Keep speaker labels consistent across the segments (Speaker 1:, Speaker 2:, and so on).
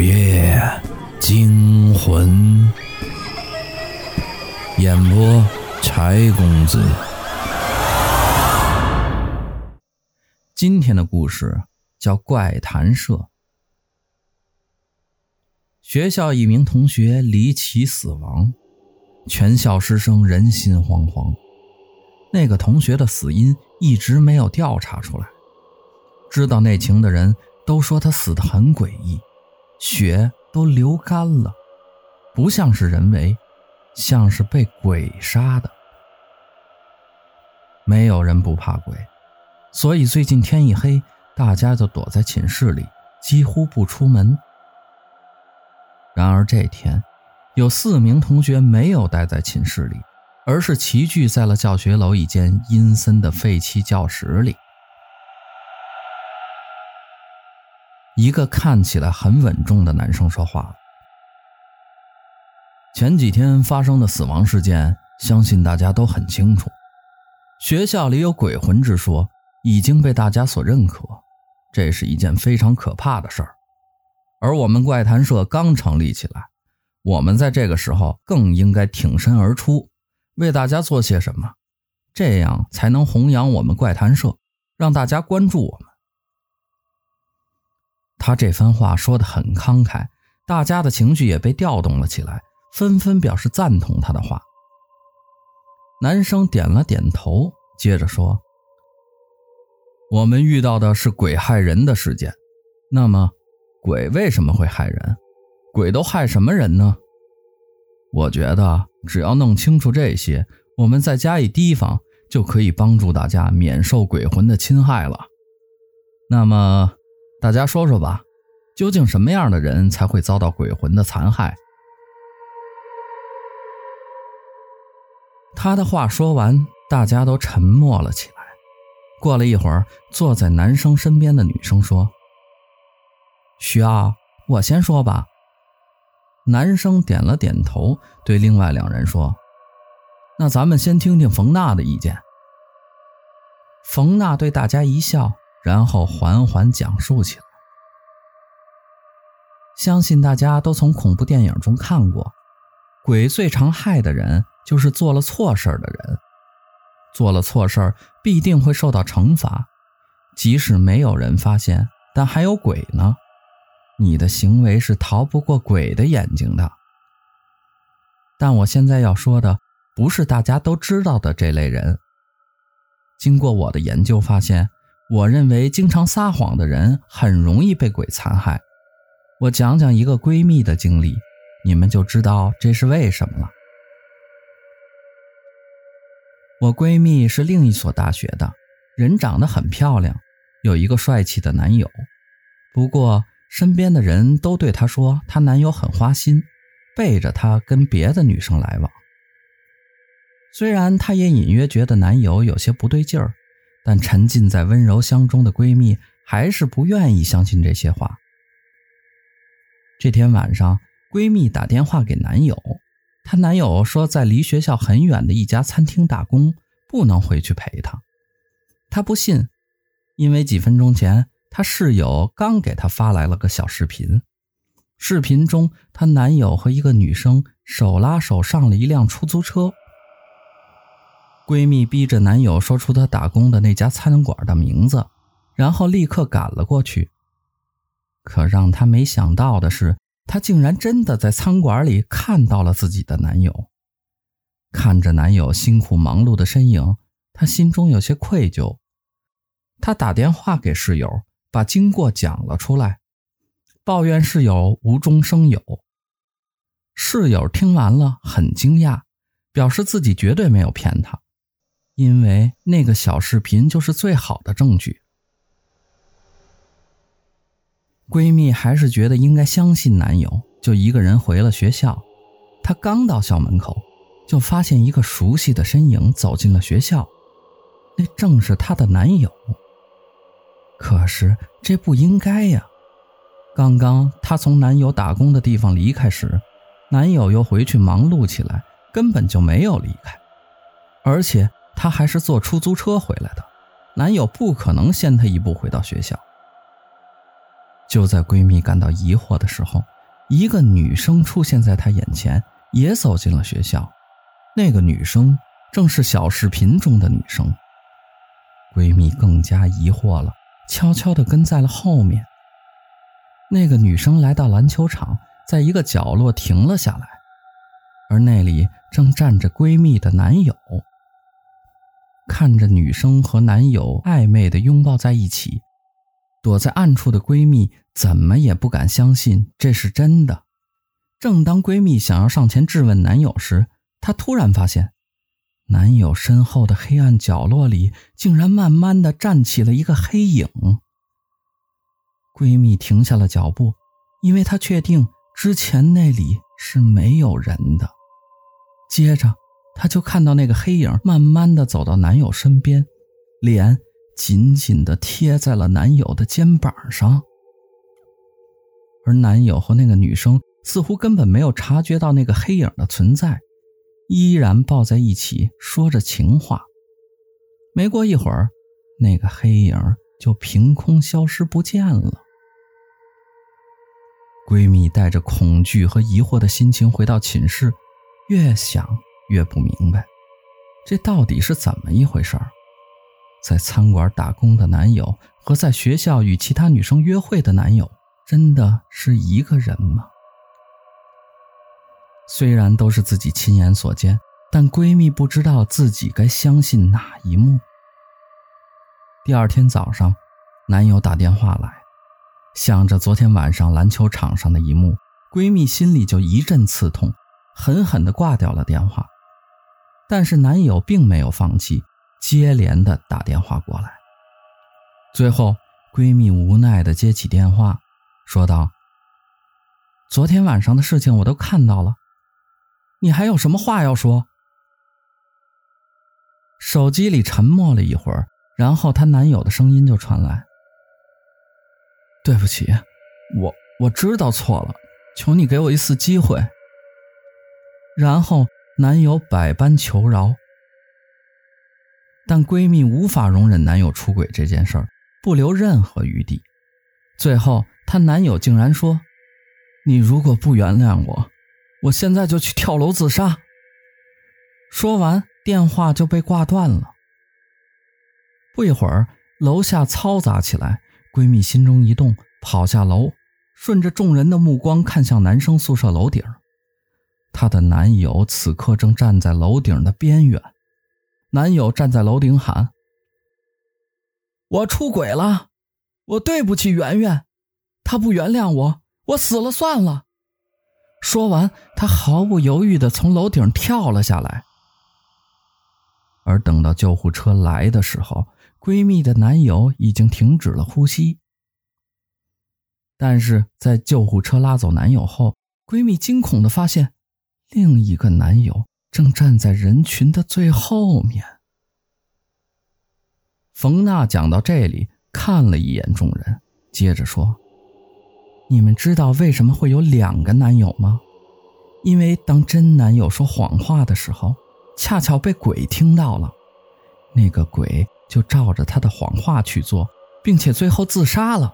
Speaker 1: 午夜惊魂，演播柴公子。今天的故事叫《怪谈社》。学校一名同学离奇死亡，全校师生人心惶惶。那个同学的死因一直没有调查出来，知道内情的人都说他死得很诡异。血都流干了，不像是人为，像是被鬼杀的。没有人不怕鬼，所以最近天一黑，大家就躲在寝室里，几乎不出门。然而这天，有四名同学没有待在寝室里，而是齐聚在了教学楼一间阴森的废弃教室里。一个看起来很稳重的男生说话了：“前几天发生的死亡事件，相信大家都很清楚。学校里有鬼魂之说，已经被大家所认可，这是一件非常可怕的事儿。而我们怪谈社刚成立起来，我们在这个时候更应该挺身而出，为大家做些什么，这样才能弘扬我们怪谈社，让大家关注我们。”他这番话说得很慷慨，大家的情绪也被调动了起来，纷纷表示赞同他的话。男生点了点头，接着说：“我们遇到的是鬼害人的事件，那么鬼为什么会害人？鬼都害什么人呢？我觉得只要弄清楚这些，我们再加以提防，就可以帮助大家免受鬼魂的侵害了。那么。”大家说说吧，究竟什么样的人才会遭到鬼魂的残害？他的话说完，大家都沉默了起来。过了一会儿，坐在男生身边的女生说：“需要我先说吧。”男生点了点头，对另外两人说：“那咱们先听听冯娜的意见。”冯娜对大家一笑。然后缓缓讲述起来。相信大家都从恐怖电影中看过，鬼最常害的人就是做了错事的人。做了错事必定会受到惩罚，即使没有人发现，但还有鬼呢。你的行为是逃不过鬼的眼睛的。但我现在要说的，不是大家都知道的这类人。经过我的研究发现。我认为经常撒谎的人很容易被鬼残害。我讲讲一个闺蜜的经历，你们就知道这是为什么了。我闺蜜是另一所大学的，人长得很漂亮，有一个帅气的男友。不过身边的人都对她说，她男友很花心，背着她跟别的女生来往。虽然她也隐约觉得男友有些不对劲儿。但沉浸在温柔乡中的闺蜜还是不愿意相信这些话。这天晚上，闺蜜打电话给男友，她男友说在离学校很远的一家餐厅打工，不能回去陪她。她不信，因为几分钟前她室友刚给她发来了个小视频，视频中她男友和一个女生手拉手上了一辆出租车。闺蜜逼着男友说出她打工的那家餐馆的名字，然后立刻赶了过去。可让她没想到的是，她竟然真的在餐馆里看到了自己的男友。看着男友辛苦忙碌的身影，她心中有些愧疚。她打电话给室友，把经过讲了出来，抱怨室友无中生有。室友听完了很惊讶，表示自己绝对没有骗她。因为那个小视频就是最好的证据。闺蜜还是觉得应该相信男友，就一个人回了学校。她刚到校门口，就发现一个熟悉的身影走进了学校，那正是她的男友。可是这不应该呀！刚刚她从男友打工的地方离开时，男友又回去忙碌起来，根本就没有离开，而且。她还是坐出租车回来的，男友不可能先她一步回到学校。就在闺蜜感到疑惑的时候，一个女生出现在她眼前，也走进了学校。那个女生正是小视频中的女生。闺蜜更加疑惑了，悄悄地跟在了后面。那个女生来到篮球场，在一个角落停了下来，而那里正站着闺蜜的男友。看着女生和男友暧昧地拥抱在一起，躲在暗处的闺蜜怎么也不敢相信这是真的。正当闺蜜想要上前质问男友时，她突然发现，男友身后的黑暗角落里竟然慢慢地站起了一个黑影。闺蜜停下了脚步，因为她确定之前那里是没有人的。接着，她就看到那个黑影慢慢的走到男友身边，脸紧紧的贴在了男友的肩膀上。而男友和那个女生似乎根本没有察觉到那个黑影的存在，依然抱在一起说着情话。没过一会儿，那个黑影就凭空消失不见了。闺蜜带着恐惧和疑惑的心情回到寝室，越想越不明白，这到底是怎么一回事儿？在餐馆打工的男友和在学校与其他女生约会的男友，真的是一个人吗？虽然都是自己亲眼所见，但闺蜜不知道自己该相信哪一幕。第二天早上，男友打电话来，想着昨天晚上篮球场上的一幕，闺蜜心里就一阵刺痛，狠狠地挂掉了电话。但是男友并没有放弃，接连的打电话过来。最后，闺蜜无奈的接起电话，说道：“昨天晚上的事情我都看到了，你还有什么话要说？”手机里沉默了一会儿，然后她男友的声音就传来：“对不起，我我知道错了，求你给我一次机会。”然后。男友百般求饶，但闺蜜无法容忍男友出轨这件事儿，不留任何余地。最后，她男友竟然说：“你如果不原谅我，我现在就去跳楼自杀。”说完，电话就被挂断了。不一会儿，楼下嘈杂起来，闺蜜心中一动，跑下楼，顺着众人的目光看向男生宿舍楼顶。她的男友此刻正站在楼顶的边缘，男友站在楼顶喊：“我出轨了，我对不起圆圆，她不原谅我，我死了算了。”说完，她毫不犹豫的从楼顶跳了下来。而等到救护车来的时候，闺蜜的男友已经停止了呼吸。但是在救护车拉走男友后，闺蜜惊恐的发现。另一个男友正站在人群的最后面。冯娜讲到这里，看了一眼众人，接着说：“你们知道为什么会有两个男友吗？因为当真男友说谎话的时候，恰巧被鬼听到了，那个鬼就照着他的谎话去做，并且最后自杀了。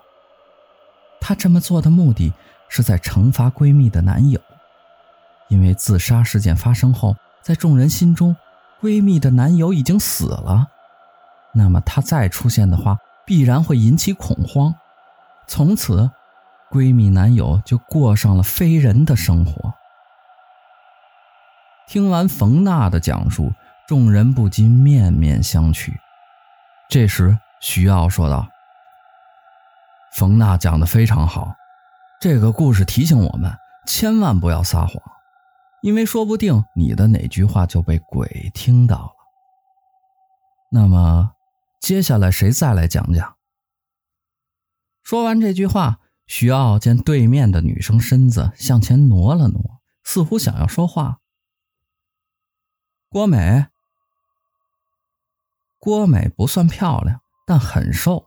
Speaker 1: 他这么做的目的是在惩罚闺蜜的男友。”因为自杀事件发生后，在众人心中，闺蜜的男友已经死了，那么她再出现的话，必然会引起恐慌，从此，闺蜜男友就过上了非人的生活。听完冯娜的讲述，众人不禁面面相觑。这时，徐奥说道：“冯娜讲得非常好，这个故事提醒我们，千万不要撒谎。”因为说不定你的哪句话就被鬼听到了。那么，接下来谁再来讲讲？说完这句话，徐傲见对面的女生身子向前挪了挪，似乎想要说话。郭美，郭美不算漂亮，但很瘦，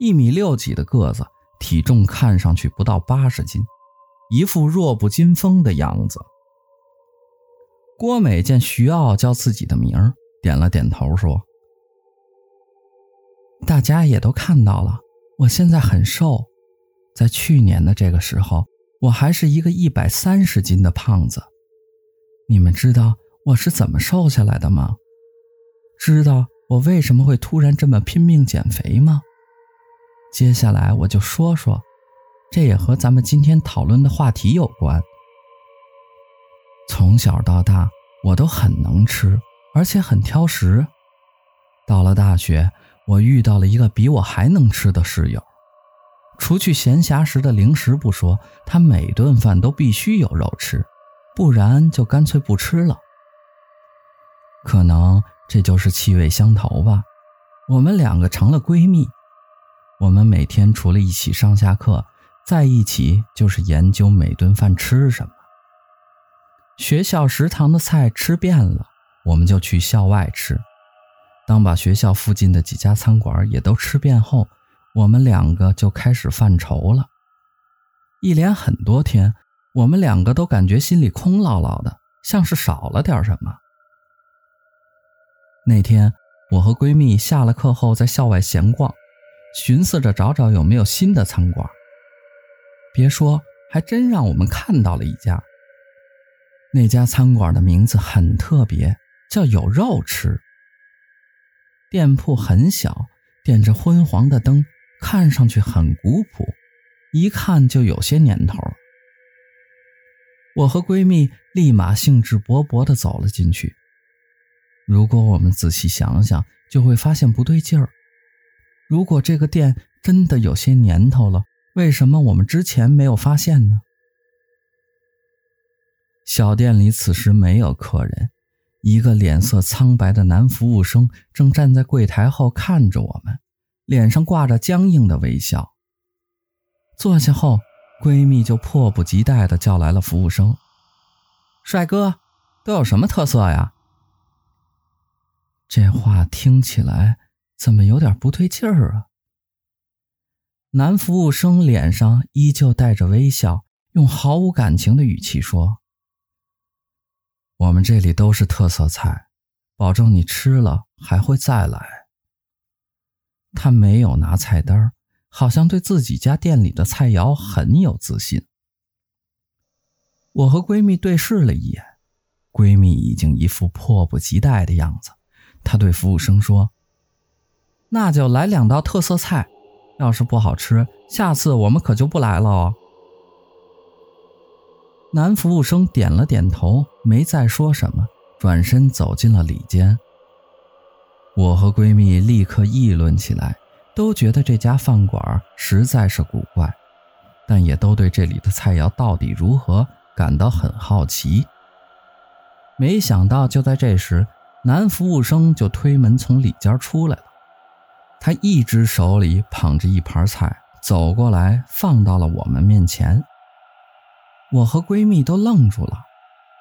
Speaker 1: 一米六几的个子，体重看上去不到八十斤，一副弱不禁风的样子。郭美见徐奥叫自己的名儿，点了点头，说：“大家也都看到了，我现在很瘦，在去年的这个时候，我还是一个一百三十斤的胖子。你们知道我是怎么瘦下来的吗？知道我为什么会突然这么拼命减肥吗？接下来我就说说，这也和咱们今天讨论的话题有关。从小到大，我都很能吃，而且很挑食。到了大学，我遇到了一个比我还能吃的室友。除去闲暇时的零食不说，他每顿饭都必须有肉吃，不然就干脆不吃了。可能这就是气味相投吧，我们两个成了闺蜜。我们每天除了一起上下课，在一起就是研究每顿饭吃什么。学校食堂的菜吃遍了，我们就去校外吃。当把学校附近的几家餐馆也都吃遍后，我们两个就开始犯愁了。一连很多天，我们两个都感觉心里空落落的，像是少了点什么。那天，我和闺蜜下了课后在校外闲逛，寻思着找找有没有新的餐馆。别说，还真让我们看到了一家。那家餐馆的名字很特别，叫“有肉吃”。店铺很小，点着昏黄的灯，看上去很古朴，一看就有些年头。我和闺蜜立马兴致勃勃地走了进去。如果我们仔细想想，就会发现不对劲儿。如果这个店真的有些年头了，为什么我们之前没有发现呢？小店里此时没有客人，一个脸色苍白的男服务生正站在柜台后看着我们，脸上挂着僵硬的微笑。坐下后，闺蜜就迫不及待地叫来了服务生：“帅哥，都有什么特色呀？”这话听起来怎么有点不对劲儿啊？男服务生脸上依旧带着微笑，用毫无感情的语气说。我们这里都是特色菜，保证你吃了还会再来。他没有拿菜单，好像对自己家店里的菜肴很有自信。我和闺蜜对视了一眼，闺蜜已经一副迫不及待的样子。她对服务生说：“那就来两道特色菜，要是不好吃，下次我们可就不来了哦。”男服务生点了点头，没再说什么，转身走进了里间。我和闺蜜立刻议论起来，都觉得这家饭馆实在是古怪，但也都对这里的菜肴到底如何感到很好奇。没想到，就在这时，男服务生就推门从里间出来了。他一只手里捧着一盘菜，走过来放到了我们面前。我和闺蜜都愣住了，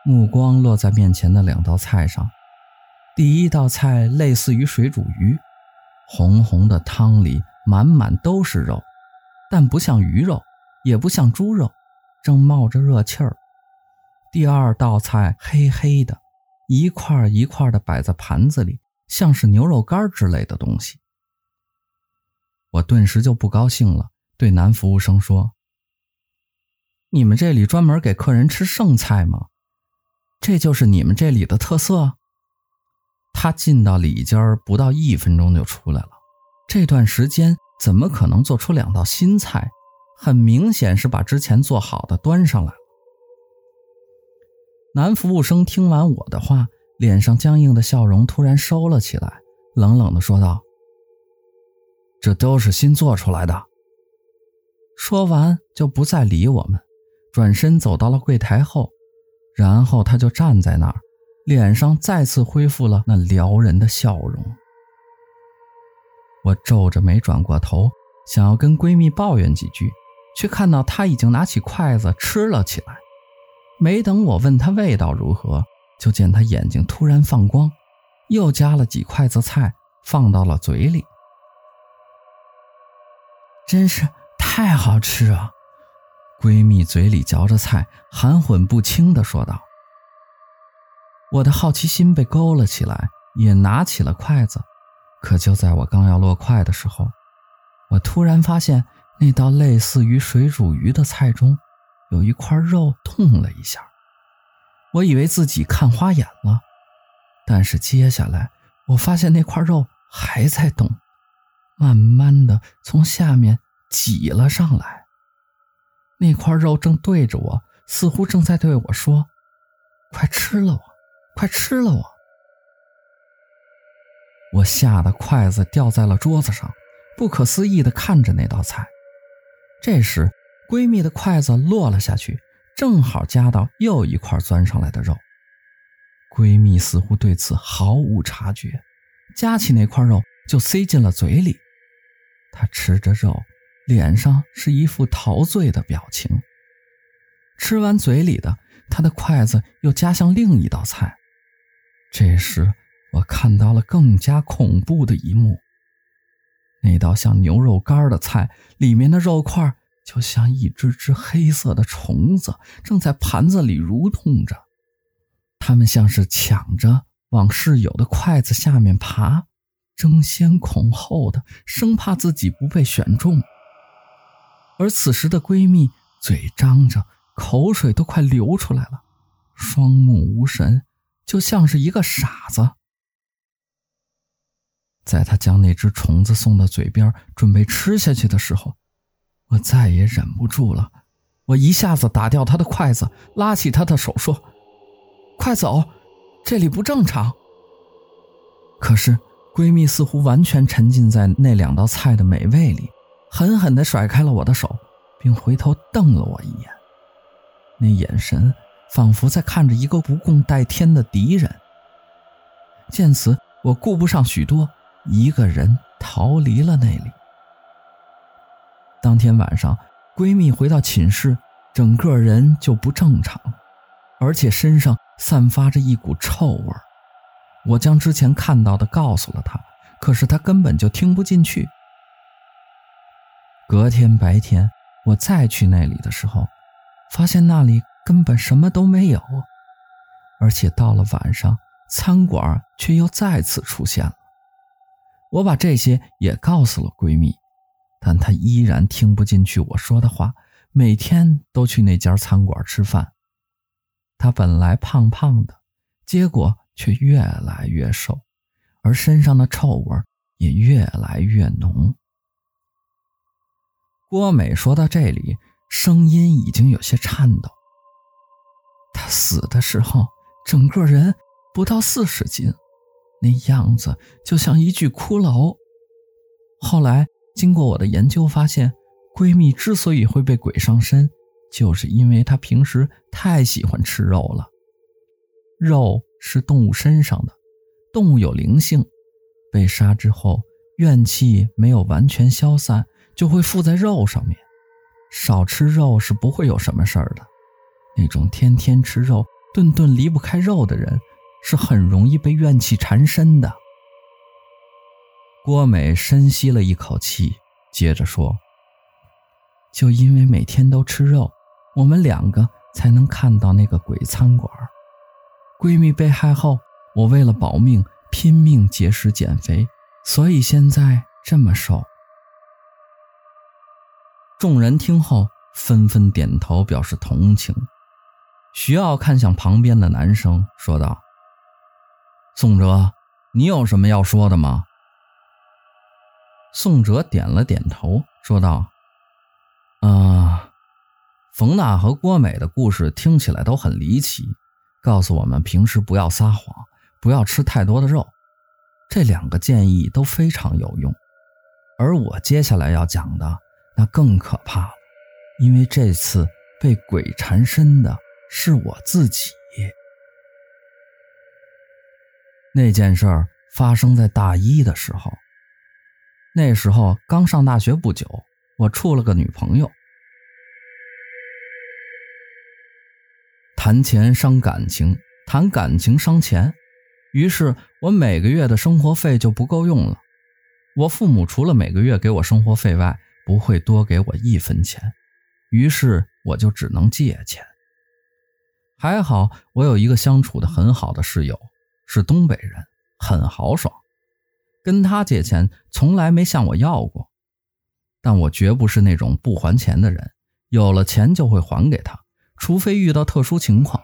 Speaker 1: 目光落在面前的两道菜上。第一道菜类似于水煮鱼，红红的汤里满满都是肉，但不像鱼肉，也不像猪肉，正冒着热气儿。第二道菜黑黑的，一块一块的摆在盘子里，像是牛肉干之类的东西。我顿时就不高兴了，对男服务生说。你们这里专门给客人吃剩菜吗？这就是你们这里的特色？他进到里间不到一分钟就出来了，这段时间怎么可能做出两道新菜？很明显是把之前做好的端上来了。男服务生听完我的话，脸上僵硬的笑容突然收了起来，冷冷地说道：“这都是新做出来的。”说完就不再理我们。转身走到了柜台后，然后他就站在那儿，脸上再次恢复了那撩人的笑容。我皱着眉转过头，想要跟闺蜜抱怨几句，却看到她已经拿起筷子吃了起来。没等我问她味道如何，就见她眼睛突然放光，又夹了几筷子菜放到了嘴里。真是太好吃了！闺蜜嘴里嚼着菜，含混不清地说道：“我的好奇心被勾了起来，也拿起了筷子。可就在我刚要落筷的时候，我突然发现那道类似于水煮鱼的菜中，有一块肉动了一下。我以为自己看花眼了，但是接下来我发现那块肉还在动，慢慢的从下面挤了上来。那块肉正对着我，似乎正在对我说：“快吃了我，快吃了我！”我吓得筷子掉在了桌子上，不可思议的看着那道菜。这时，闺蜜的筷子落了下去，正好夹到又一块钻上来的肉。闺蜜似乎对此毫无察觉，夹起那块肉就塞进了嘴里。她吃着肉，脸上是一副陶醉的表情。吃完嘴里的，他的筷子又夹向另一道菜。这时，我看到了更加恐怖的一幕。那道像牛肉干的菜，里面的肉块就像一只只黑色的虫子，正在盘子里蠕动着。它们像是抢着往室友的筷子下面爬，争先恐后的，生怕自己不被选中。而此时的闺蜜嘴张着，口水都快流出来了，双目无神，就像是一个傻子。在他将那只虫子送到嘴边，准备吃下去的时候，我再也忍不住了。我一下子打掉他的筷子，拉起他的手说：“快走，这里不正常。”可是闺蜜似乎完全沉浸在那两道菜的美味里，狠狠地甩开了我的手，并回头瞪了我一眼。那眼神仿佛在看着一个不共戴天的敌人。见此，我顾不上许多。一个人逃离了那里。当天晚上，闺蜜回到寝室，整个人就不正常，而且身上散发着一股臭味。我将之前看到的告诉了她，可是她根本就听不进去。隔天白天，我再去那里的时候，发现那里根本什么都没有，而且到了晚上，餐馆却又再次出现了。我把这些也告诉了闺蜜，但她依然听不进去我说的话，每天都去那家餐馆吃饭。她本来胖胖的，结果却越来越瘦，而身上的臭味也越来越浓。郭美说到这里，声音已经有些颤抖。她死的时候，整个人不到四十斤。那样子就像一具骷髅。后来经过我的研究，发现闺蜜之所以会被鬼上身，就是因为她平时太喜欢吃肉了。肉是动物身上的，动物有灵性，被杀之后怨气没有完全消散，就会附在肉上面。少吃肉是不会有什么事儿的。那种天天吃肉、顿顿离不开肉的人。是很容易被怨气缠身的。郭美深吸了一口气，接着说：“就因为每天都吃肉，我们两个才能看到那个鬼餐馆。闺蜜被害后，我为了保命，拼命节食减肥，所以现在这么瘦。”众人听后纷纷点头表示同情。徐傲看向旁边的男生，说道。宋哲，你有什么要说的吗？宋哲点了点头，说道：“啊、冯娜和郭美的故事听起来都很离奇，告诉我们平时不要撒谎，不要吃太多的肉。这两个建议都非常有用。而我接下来要讲的那更可怕了，因为这次被鬼缠身的是我自己。”那件事儿发生在大一的时候，那时候刚上大学不久，我处了个女朋友。谈钱伤感情，谈感情伤钱，于是我每个月的生活费就不够用了。我父母除了每个月给我生活费外，不会多给我一分钱，于是我就只能借钱。还好我有一个相处的很好的室友。是东北人，很豪爽，跟他借钱从来没向我要过。但我绝不是那种不还钱的人，有了钱就会还给他，除非遇到特殊情况，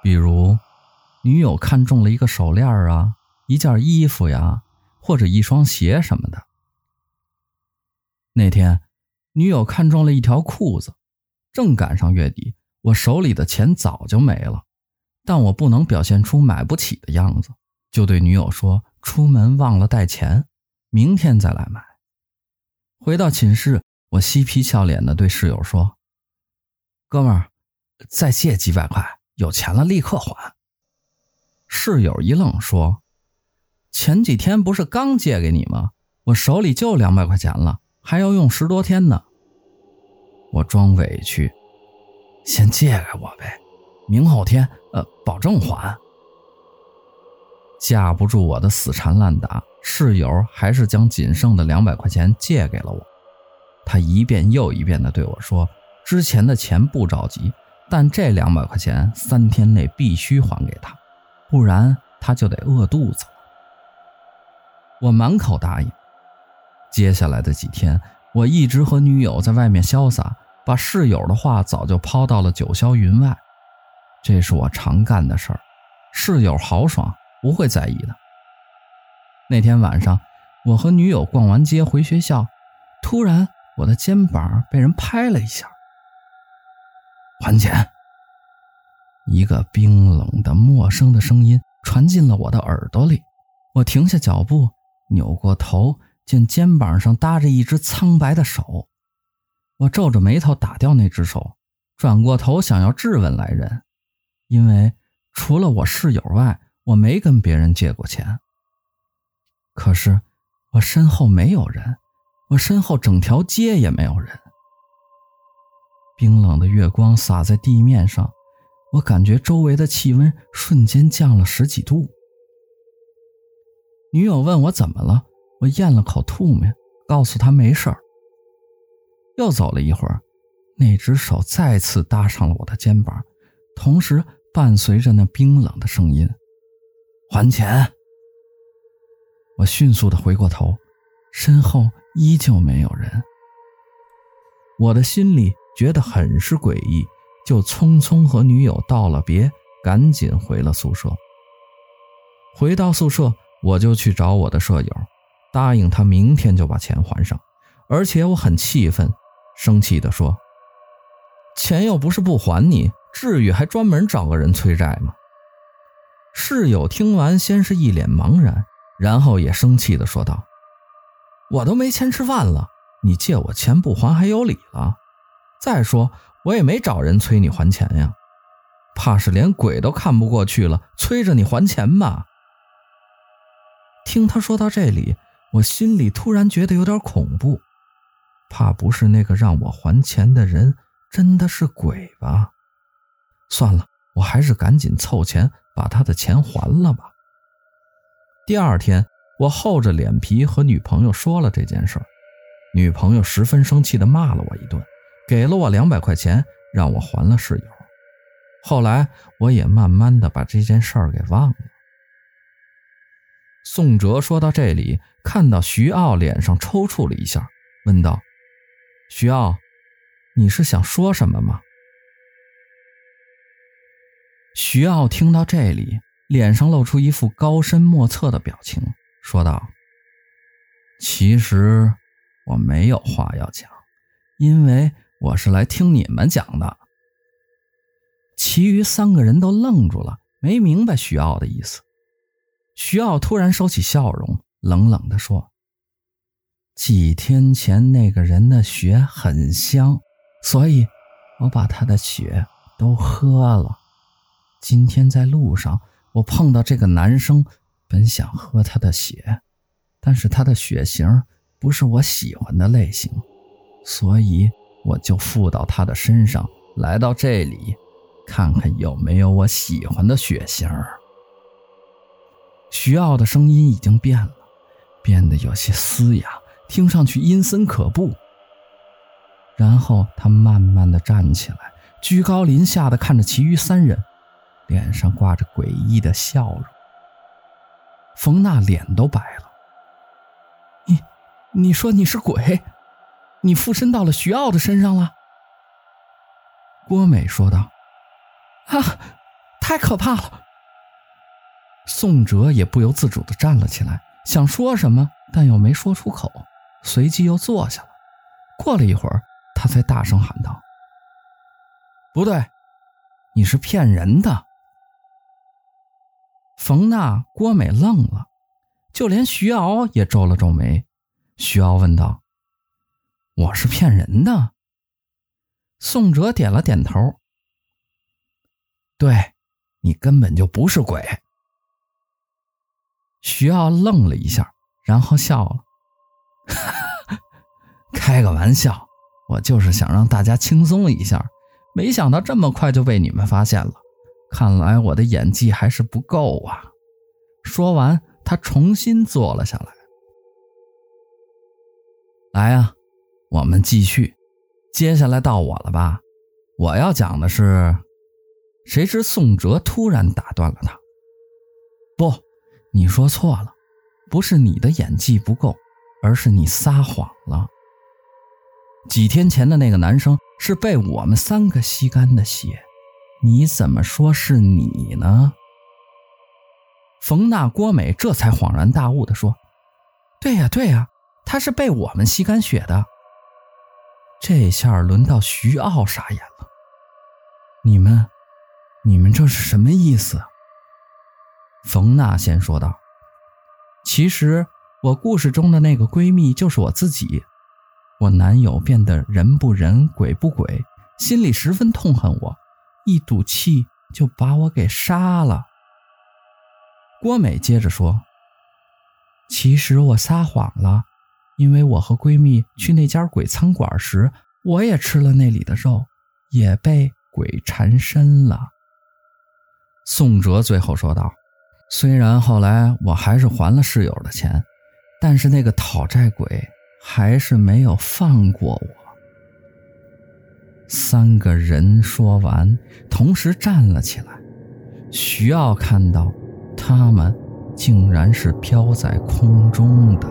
Speaker 1: 比如女友看中了一个手链啊、一件衣服呀，或者一双鞋什么的。那天，女友看中了一条裤子，正赶上月底，我手里的钱早就没了，但我不能表现出买不起的样子，就对女友说：“出门忘了带钱，明天再来买。”回到寝室，我嬉皮笑脸地对室友说：“哥们儿，再借几百块，有钱了立刻还。”室友一愣，说：“前几天不是刚借给你吗？我手里就两百块钱了，还要用十多天呢。”我装委屈：“先借给我呗，明后天，呃，保证还。”架不住我的死缠烂打。室友还是将仅剩的两百块钱借给了我，他一遍又一遍地对我说：“之前的钱不着急，但这两百块钱三天内必须还给他，不然他就得饿肚子了。”我满口答应。接下来的几天，我一直和女友在外面潇洒，把室友的话早就抛到了九霄云外。这是我常干的事儿，室友豪爽，不会在意的。那天晚上，我和女友逛完街回学校，突然我的肩膀被人拍了一下。还钱！一个冰冷的、陌生的声音传进了我的耳朵里。我停下脚步，扭过头，见肩膀上搭着一只苍白的手。我皱着眉头打掉那只手，转过头想要质问来人，因为除了我室友外，我没跟别人借过钱。可是，我身后没有人，我身后整条街也没有人。冰冷的月光洒在地面上，我感觉周围的气温瞬间降了十几度。女友问我怎么了，我咽了口吐沫，告诉他没事儿。又走了一会儿，那只手再次搭上了我的肩膀，同时伴随着那冰冷的声音：“还钱。”我迅速的回过头，身后依旧没有人。我的心里觉得很是诡异，就匆匆和女友道了别，赶紧回了宿舍。回到宿舍，我就去找我的舍友，答应他明天就把钱还上。而且我很气愤，生气地说：“钱又不是不还你，至于还专门找个人催债吗？”室友听完，先是一脸茫然。然后也生气地说道：“我都没钱吃饭了，你借我钱不还还有理了？再说我也没找人催你还钱呀，怕是连鬼都看不过去了，催着你还钱吧？”听他说到这里，我心里突然觉得有点恐怖，怕不是那个让我还钱的人真的是鬼吧？算了，我还是赶紧凑钱把他的钱还了吧。第二天，我厚着脸皮和女朋友说了这件事儿，女朋友十分生气的骂了我一顿，给了我两百块钱，让我还了室友。后来，我也慢慢的把这件事儿给忘了。宋哲说到这里，看到徐傲脸上抽搐了一下，问道：“徐傲，你是想说什么吗？”徐傲听到这里。脸上露出一副高深莫测的表情，说道：“其实我没有话要讲，因为我是来听你们讲的。”其余三个人都愣住了，没明白徐傲的意思。徐傲突然收起笑容，冷冷地说：“几天前那个人的血很香，所以我把他的血都喝了。今天在路上。”我碰到这个男生，本想喝他的血，但是他的血型不是我喜欢的类型，所以我就附到他的身上，来到这里，看看有没有我喜欢的血型。徐傲的声音已经变了，变得有些嘶哑，听上去阴森可怖。然后他慢慢的站起来，居高临下的看着其余三人。脸上挂着诡异的笑容，冯娜脸都白了。你，你说你是鬼？你附身到了徐傲的身上了。”郭美说道：“啊，太可怕了！”宋哲也不由自主地站了起来，想说什么，但又没说出口，随即又坐下了。过了一会儿，他才大声喊道：“不对，你是骗人的！”冯娜、郭美愣了，就连徐敖也皱了皱眉。徐敖问道：“我是骗人的？”宋哲点了点头：“对，你根本就不是鬼。”徐傲愣了一下，然后笑了：“ 开个玩笑，我就是想让大家轻松一下，没想到这么快就被你们发现了。看来我的演技还是不够啊。”说完，他重新坐了下来。来啊，我们继续，接下来到我了吧？我要讲的是，谁知宋哲突然打断了他：“不。”你说错了，不是你的演技不够，而是你撒谎了。几天前的那个男生是被我们三个吸干的血，你怎么说是你呢？冯娜、郭美这才恍然大悟地说：“对呀，对呀，他是被我们吸干血的。”这下轮到徐傲傻眼了：“你们，你们这是什么意思？”冯娜先说道：“其实我故事中的那个闺蜜就是我自己。我男友变得人不人鬼不鬼，心里十分痛恨我，一赌气就把我给杀了。”郭美接着说：“其实我撒谎了，因为我和闺蜜去那家鬼餐馆时，我也吃了那里的肉，也被鬼缠身了。”宋哲最后说道。虽然后来我还是还了室友的钱，但是那个讨债鬼还是没有放过我。三个人说完，同时站了起来。徐奥看到，他们竟然是飘在空中的。